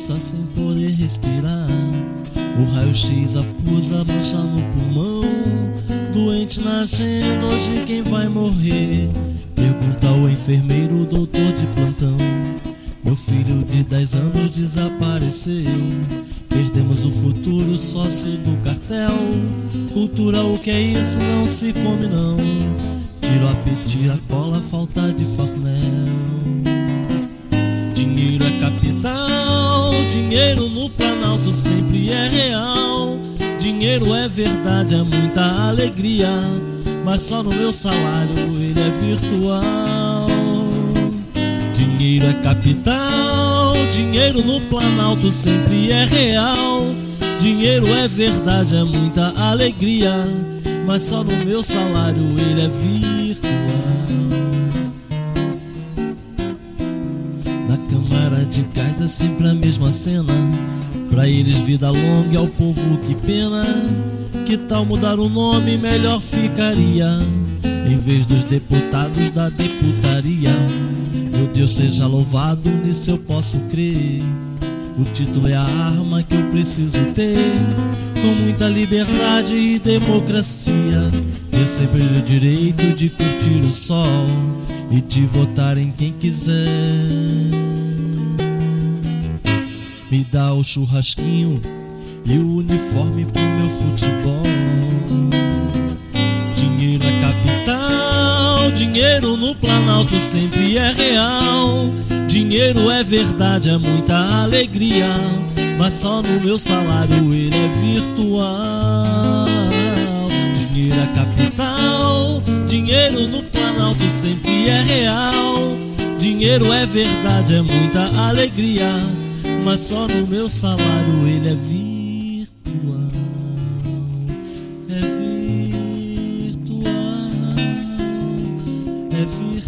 sem poder respirar. O raio-x acusa mancha no pulmão. Doente na hoje quem vai morrer? Pergunta o enfermeiro, doutor de plantão. Meu filho de 10 anos desapareceu. Perdemos o futuro, sócio do cartel. Cultura, o que é isso? Não se come, não. Tiro a pedir a cola, falta de farnel. Dinheiro no Planalto sempre é real. Dinheiro é verdade, é muita alegria. Mas só no meu salário ele é virtual. Dinheiro é capital, dinheiro no Planalto sempre é real. Dinheiro é verdade, é muita alegria. Mas só no meu salário ele é virtual. Na Câmara de Gás é sempre a mesma cena. Pra eles vida longa e ao povo que pena. Que tal mudar o nome? Melhor ficaria. Em vez dos deputados da deputaria. Meu Deus seja louvado, nisso eu posso crer. O título é a arma que eu preciso ter. Com muita liberdade e democracia. Ter sempre o direito de curtir o sol e de votar em quem quiser. Me dá o churrasquinho e o uniforme pro meu futebol. Dinheiro é capital, dinheiro no Planalto sempre é real. Dinheiro é verdade, é muita alegria. Mas só no meu salário ele é virtual. Dinheiro é capital, dinheiro no Planalto sempre é real. Dinheiro é verdade, é muita alegria mas só no meu salário ele é virtual. É virtual. É virtual.